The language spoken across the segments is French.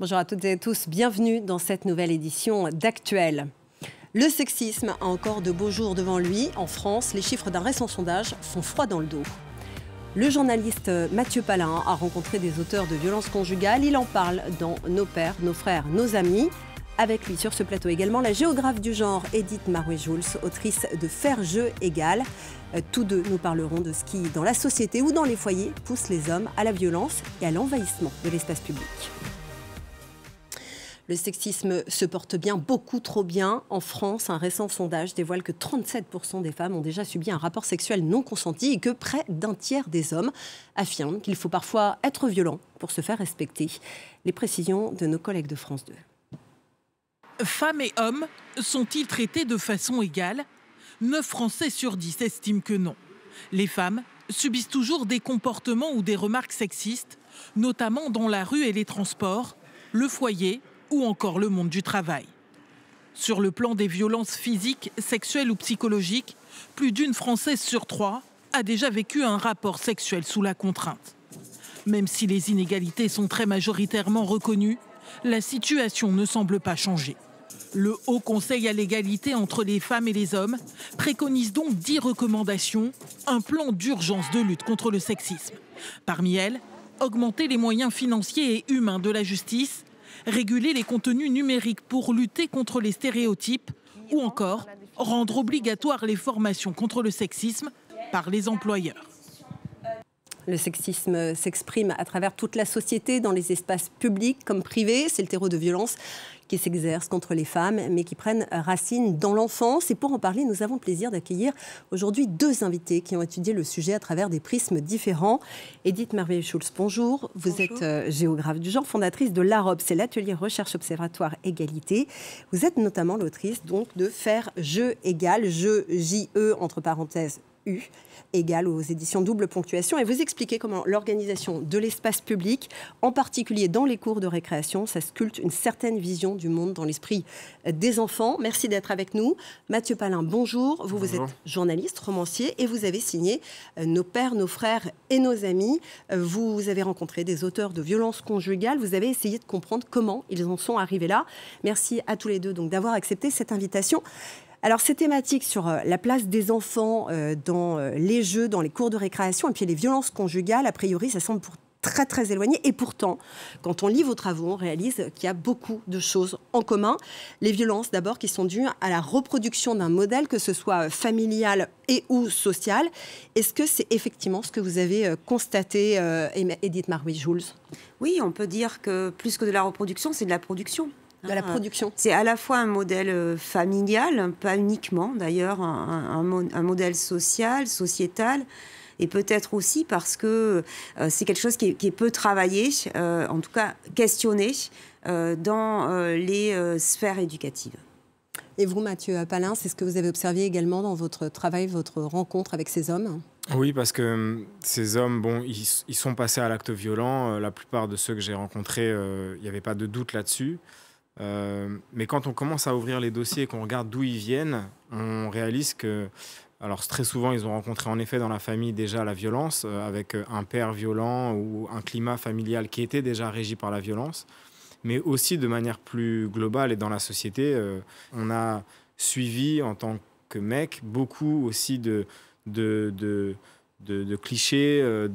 Bonjour à toutes et à tous, bienvenue dans cette nouvelle édition d'Actuel. Le sexisme a encore de beaux jours devant lui. En France, les chiffres d'un récent sondage font froid dans le dos. Le journaliste Mathieu Palin a rencontré des auteurs de violences conjugales. Il en parle dans Nos pères, nos frères, nos amis. Avec lui sur ce plateau également la géographe du genre Edith Marouet-Jules, autrice de Faire jeu égal. Euh, tous deux nous parleront de ce qui, dans la société ou dans les foyers, pousse les hommes à la violence et à l'envahissement de l'espace public. Le sexisme se porte bien, beaucoup trop bien. En France, un récent sondage dévoile que 37% des femmes ont déjà subi un rapport sexuel non consenti et que près d'un tiers des hommes affirment qu'il faut parfois être violent pour se faire respecter. Les précisions de nos collègues de France 2. Femmes et hommes sont-ils traités de façon égale? 9 Français sur 10 estiment que non. Les femmes subissent toujours des comportements ou des remarques sexistes, notamment dans la rue et les transports, le foyer ou encore le monde du travail. Sur le plan des violences physiques, sexuelles ou psychologiques, plus d'une Française sur trois a déjà vécu un rapport sexuel sous la contrainte. Même si les inégalités sont très majoritairement reconnues, la situation ne semble pas changer. Le Haut Conseil à l'égalité entre les femmes et les hommes préconise donc 10 recommandations, un plan d'urgence de lutte contre le sexisme. Parmi elles, augmenter les moyens financiers et humains de la justice, réguler les contenus numériques pour lutter contre les stéréotypes ou encore rendre obligatoires les formations contre le sexisme par les employeurs. Le sexisme s'exprime à travers toute la société, dans les espaces publics comme privés. C'est le terreau de violence qui s'exercent contre les femmes, mais qui prennent racine dans l'enfance. Et pour en parler, nous avons le plaisir d'accueillir aujourd'hui deux invités qui ont étudié le sujet à travers des prismes différents. Edith Merveille-Schulz, bonjour. Vous êtes euh, géographe du genre, fondatrice de l'AROB, c'est l'atelier recherche observatoire égalité. Vous êtes notamment l'autrice donc de Faire jeu égal, jeu J-E entre parenthèses U égale aux éditions Double Ponctuation et vous expliquez comment l'organisation de l'espace public, en particulier dans les cours de récréation, ça sculpte une certaine vision du monde dans l'esprit des enfants. Merci d'être avec nous. Mathieu Palin, bonjour. Vous, vous êtes journaliste, romancier et vous avez signé euh, Nos pères, nos frères et nos amis. Euh, vous avez rencontré des auteurs de violences conjugales. Vous avez essayé de comprendre comment ils en sont arrivés là. Merci à tous les deux donc d'avoir accepté cette invitation. Alors, ces thématiques sur euh, la place des enfants euh, dans euh, les jeux, dans les cours de récréation, et puis les violences conjugales, a priori, ça semble très très éloigné. Et pourtant, quand on lit vos travaux, on réalise qu'il y a beaucoup de choses en commun. Les violences, d'abord, qui sont dues à la reproduction d'un modèle, que ce soit familial et ou social. Est-ce que c'est effectivement ce que vous avez constaté, Edith Marouy-Jules Oui, on peut dire que plus que de la reproduction, c'est de la production de la ah. production. C'est à la fois un modèle euh, familial, pas uniquement d'ailleurs, un, modèle social, sociétal, et peut-être aussi parce que euh, c'est quelque chose qui est, peu travaillé, euh, en tout cas questionné, dans les sphères éducatives. Et vous, Mathieu Palin, c'est ce que vous avez observé également dans votre travail, votre rencontre avec ces hommes? Oui, parce que hum, ces hommes, bon, ils, ils sont passés à l'acte violent. La plupart de ceux que j'ai rencontrés, il n'y avait pas de doute là-dessus. Euh, mais quand on commence à ouvrir les dossiers et qu'on regarde d'où ils viennent, on réalise que, alors très souvent, ils ont rencontré en effet dans la famille déjà la violence, euh, avec euh, un père violent ou un climat familial qui était déjà régi par la violence, mais aussi de manière plus globale et dans la société, on a suivi en tant que mec beaucoup aussi de, clichés,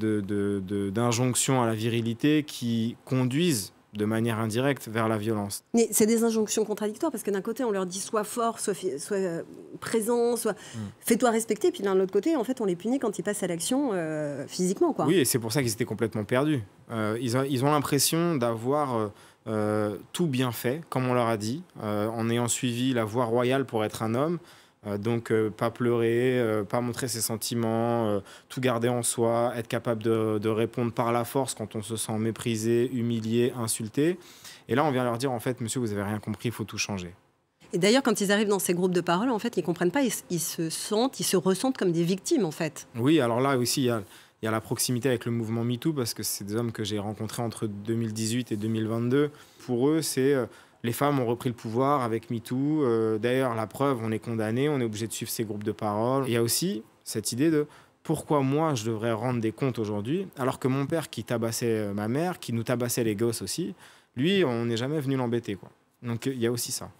d'injonctions à la virilité qui conduisent de manière indirecte vers la violence. Mais c'est des injonctions contradictoires parce que d'un côté on leur dit sois fort, sois, euh, présent, soit hmm. fais-toi respecter, puis d'un autre côté en fait on les punit quand ils passent à l'action euh, physiquement quoi. Oui et c'est pour ça qu'ils étaient complètement perdus. Euh, ils, ils, ont l'impression d'avoir tout bien fait comme on leur a dit, en ayant suivi la voie royale pour être un homme. Euh, donc, euh, pas pleurer, euh, pas montrer ses sentiments, tout garder en soi, être capable de, répondre par la force quand on se sent méprisé, humilié, insulté. Et là, on vient leur dire, en fait, monsieur, vous avez rien compris, il faut tout changer. Et d'ailleurs, quand ils arrivent dans ces groupes de parole, en fait, ils comprennent pas, ils, se sentent, ils se ressentent comme des victimes, en fait. Oui, alors là aussi, il y a, y a, la proximité avec le mouvement MeToo, parce que c'est des hommes que j'ai rencontrés entre 2018 et 2022. Pour eux, c'est les femmes ont repris le pouvoir avec MeToo. Euh, d'ailleurs, la preuve, on est condamné, on est obligé de suivre ces groupes de parole. Il y a aussi cette idée de pourquoi moi je devrais rendre des comptes aujourd'hui, alors que mon père qui tabassait euh, ma mère, qui nous tabassait les gosses aussi, Lui, on n'est jamais venu l'embêter. Donc il y a aussi ça.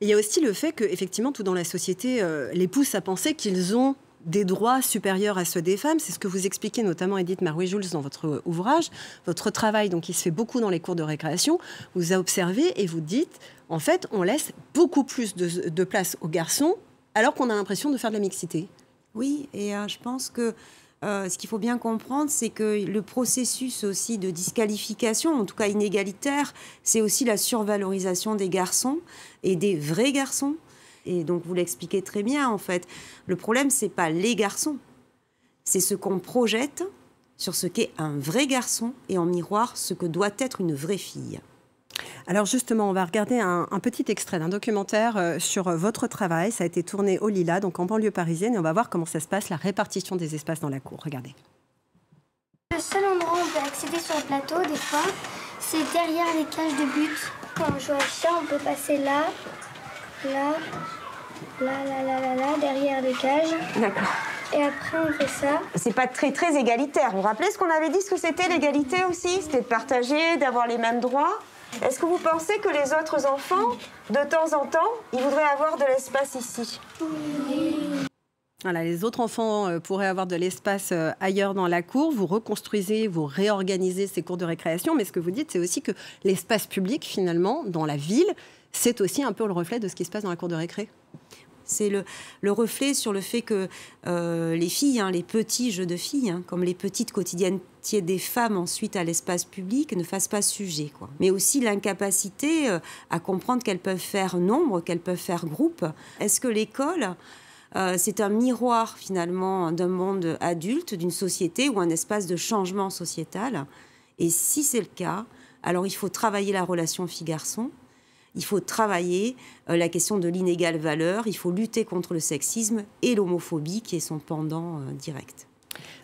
il y a aussi le fait que, effectivement, tout dans la société euh, les pousse à penser qu'ils ont des droits supérieurs à ceux des femmes. C'est ce que vous expliquez notamment, Edith Marouet-Jules, dans votre ouvrage. Votre travail, donc, il se fait beaucoup dans les cours de récréation. Vous a observé et vous dites, en fait, on laisse beaucoup plus de, place aux garçons alors qu'on a l'impression de faire de la mixité. Oui, et euh, je pense que euh, ce qu'il faut bien comprendre, c'est que le processus aussi de disqualification, en tout cas inégalitaire, c'est aussi la survalorisation des garçons et des vrais garçons et donc vous l'expliquez très bien en fait. Le problème c'est pas les garçons, c'est ce qu'on projette sur ce qu'est un vrai garçon et en miroir ce que doit être une vraie fille. Alors justement, on va regarder un, petit extrait d'un documentaire euh, sur votre travail. Ça a été tourné au Lila, donc en banlieue parisienne, et on va voir comment ça se passe, la répartition des espaces dans la cour. Regardez. Le seul endroit où on peut accéder sur le plateau, des fois, c'est derrière les cages de but. Quand on joue à chat, on peut passer là, là, là, là, là, là, là, derrière les cages. D'accord. Et après, on fait ça. C'est pas très, très égalitaire. Vous vous rappelez ce qu'on avait dit, ce que c'était l'égalité aussi? C'était de partager, d'avoir les mêmes droits. Est-ce que vous pensez que les autres enfants, de temps en temps, ils voudraient avoir de l'espace ici? Oui. Les autres enfants euh, pourraient avoir de l'espace euh, ailleurs dans la cour. Vous reconstruisez, vous réorganisez ces cours de récréation. Mais ce que vous dites, c'est aussi que l'espace public, finalement, dans la ville, c'est aussi un peu le reflet de ce qui se passe dans la cour de récré. C'est le, reflet sur le fait que euh, les filles, hein, les petits jeux de filles, hein, comme les petites quotidiennetés des femmes ensuite à l'espace public, ne fassent pas sujet. Mais aussi l'incapacité à comprendre qu'elles peuvent faire nombre, qu'elles peuvent faire groupe. Est-ce que l'école, euh, c'est un miroir finalement d'un monde adulte, d'une société ou un espace de changement sociétal. Et si c'est le cas, alors il faut travailler la relation fille-garçon. Il faut travailler euh, la question de l'inégale valeur, il faut lutter contre le sexisme et l'homophobie qui est son pendant euh, direct.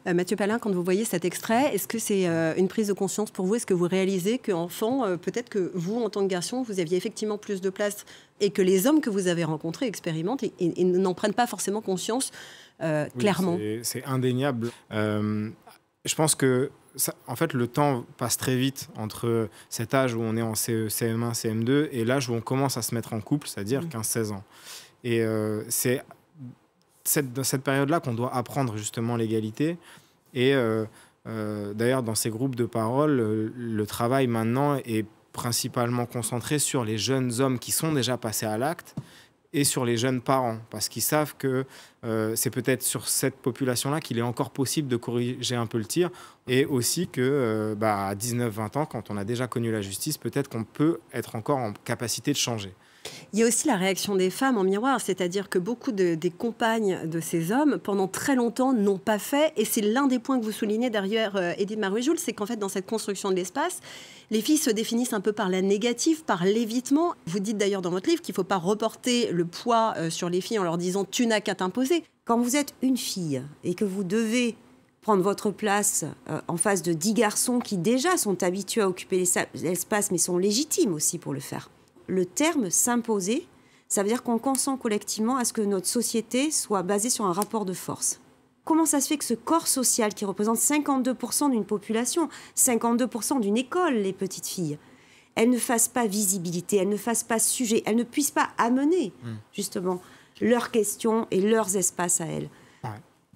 Euh, Mathieu Palin, quand vous voyez cet extrait, est-ce que c'est une prise de conscience pour vous? Est-ce que vous réalisez qu'enfant, peut-être que vous, en tant que garçon, vous aviez effectivement plus de place et que les hommes que vous avez rencontrés expérimentent et, n'en prennent pas forcément conscience clairement? C'est indéniable. je pense que en fait, le temps passe très vite entre cet âge où on est en CE, CM1, CM2 et l'âge où on commence à se mettre en couple, c'est-à-dire 15-16 ans. Et euh, c'est cette, dans cette période-là qu'on doit apprendre justement l'égalité. Et euh, euh, d'ailleurs, dans ces groupes de parole, le travail maintenant est principalement concentré sur les jeunes hommes qui sont déjà passés à l'acte et sur les jeunes parents, parce qu'ils savent que euh, c'est peut-être sur cette population-là qu'il est encore possible de corriger un peu le tir, et aussi que euh, bah, à 19-20 ans, quand on a déjà connu la justice, peut-être qu'on peut être encore en capacité de changer. Il y a aussi la réaction des femmes en miroir, c'est-à-dire que beaucoup de, des compagnes de ces hommes, pendant très longtemps, n'ont pas fait, et c'est l'un des points que vous soulignez derrière euh, Edith c'est qu'en fait, dans cette construction de l'espace, les filles se définissent un peu par la négative, par l'évitement. Vous dites d'ailleurs dans votre livre qu'il ne faut pas reporter le poids euh, sur les filles en leur disant tu n'as qu'à t'imposer. Quand vous êtes une fille et que vous devez prendre votre place euh, en face de dix garçons qui déjà sont habitués à occuper l'espace mais sont légitimes aussi pour le faire le terme s'imposer, ça veut dire qu'on consent collectivement à ce que notre société soit basée sur un rapport de force. Comment ça se fait que ce corps social qui représente 52% d'une population, 52% d'une école, les petites filles, elles ne fassent pas visibilité, elles ne fassent pas sujet, elles ne puissent pas amener hmm. justement leurs questions et leurs espaces à elles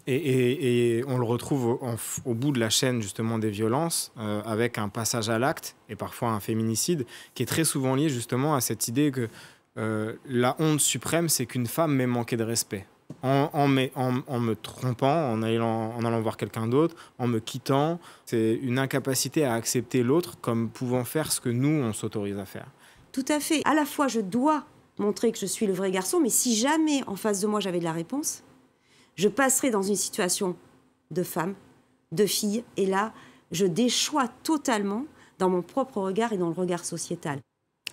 et, on le retrouve au, bout de la chaîne justement des violences, euh, avec un passage à l'acte et parfois un féminicide, qui est très souvent lié justement à cette idée que euh, la honte suprême, c'est qu'une femme m'ait manqué de respect. En, me trompant, en allant, en allant voir quelqu'un d'autre, en me quittant, c'est une incapacité à accepter l'autre comme pouvant faire ce que nous, on s'autorise à faire. Tout à fait. À la fois, je dois montrer que je suis le vrai garçon, mais si jamais en face de moi j'avais de la réponse, je passerai dans une situation de femme, de fille, et là, je déchois totalement dans mon propre regard et dans le regard sociétal.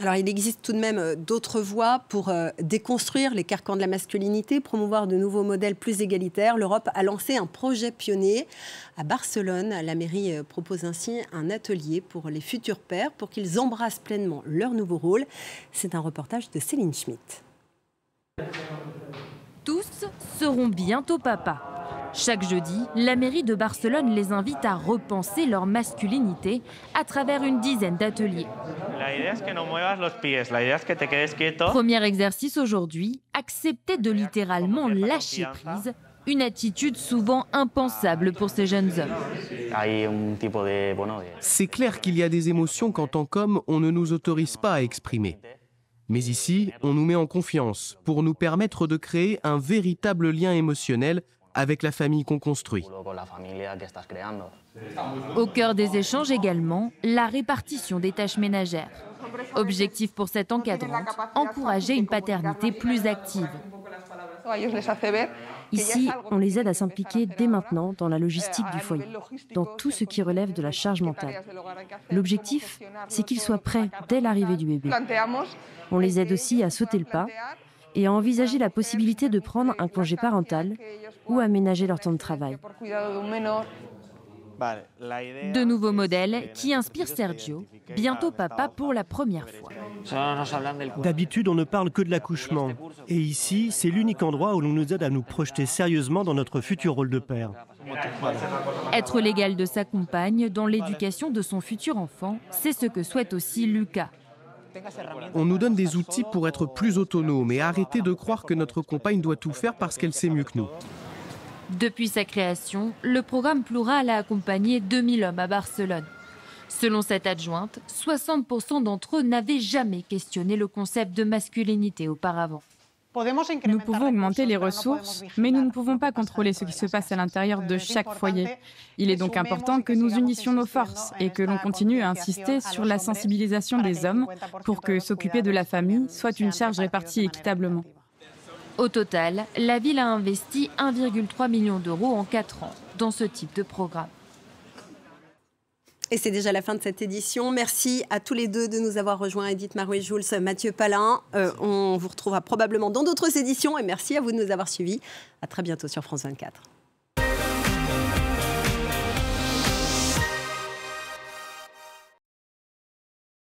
Alors, il existe tout de même euh, d'autres voies pour euh, déconstruire les carcans de la masculinité, promouvoir de nouveaux modèles plus égalitaires. L'Europe a lancé un projet pionnier à Barcelone. La mairie euh, propose ainsi un atelier pour les futurs pères pour qu'ils embrassent pleinement leur nouveau rôle. C'est un reportage de Céline Schmitt tous seront bientôt papa. Chaque jeudi, la mairie de Barcelone les invite à repenser leur masculinité à travers une dizaine d'ateliers. Premier exercice aujourd'hui, accepter de littéralement lâcher prise, une attitude souvent impensable pour ces jeunes hommes. C'est clair qu'il y a des émotions qu'en tant qu'homme, on ne nous autorise pas à exprimer. Mais ici, on nous met en confiance pour nous permettre de créer un véritable lien émotionnel avec la famille qu'on construit. Au cœur des échanges également, la répartition des tâches ménagères. Objectif pour cette encadrante, encourager une paternité plus active. Ici, on les aide à s'impliquer dès maintenant dans la logistique du foyer, dans tout ce qui relève de la charge mentale. L'objectif, c'est qu'ils soient prêts dès l'arrivée du bébé. On les aide aussi à sauter le pas et à envisager la possibilité de prendre un congé parental ou aménager leur temps de travail. De nouveaux modèles qui inspirent Sergio, bientôt papa pour la première fois. D'habitude, on ne parle que de l'accouchement. Et ici, c'est l'unique endroit où l'on nous aide à nous projeter sérieusement dans notre futur rôle de père. Être l'égal de sa compagne dans l'éducation de son futur enfant, c'est ce que souhaite aussi Lucas. On nous donne des outils pour être plus autonomes et arrêter de croire que notre compagne doit tout faire parce qu'elle sait mieux que nous. Depuis sa création, le programme Plural a accompagné 2000 hommes à Barcelone. Selon cette adjointe, 60% d'entre eux n'avaient jamais questionné le concept de masculinité auparavant. Nous pouvons augmenter les ressources, mais nous ne pouvons pas contrôler ce qui se passe à l'intérieur de chaque foyer. Il est donc important que nous unissions nos forces et que l'on continue à insister sur la sensibilisation des hommes pour que s'occuper de la famille soit une charge répartie équitablement. Au total, la ville a investi 1,3 million d'euros en 4 ans dans ce type de programme. Et c'est déjà la fin de cette édition. Merci à tous les deux de nous avoir rejoints, Edith Marouet-Jules, Mathieu Palin. Euh, on vous retrouvera probablement dans d'autres éditions et merci à vous de nous avoir suivis. À très bientôt sur France 24.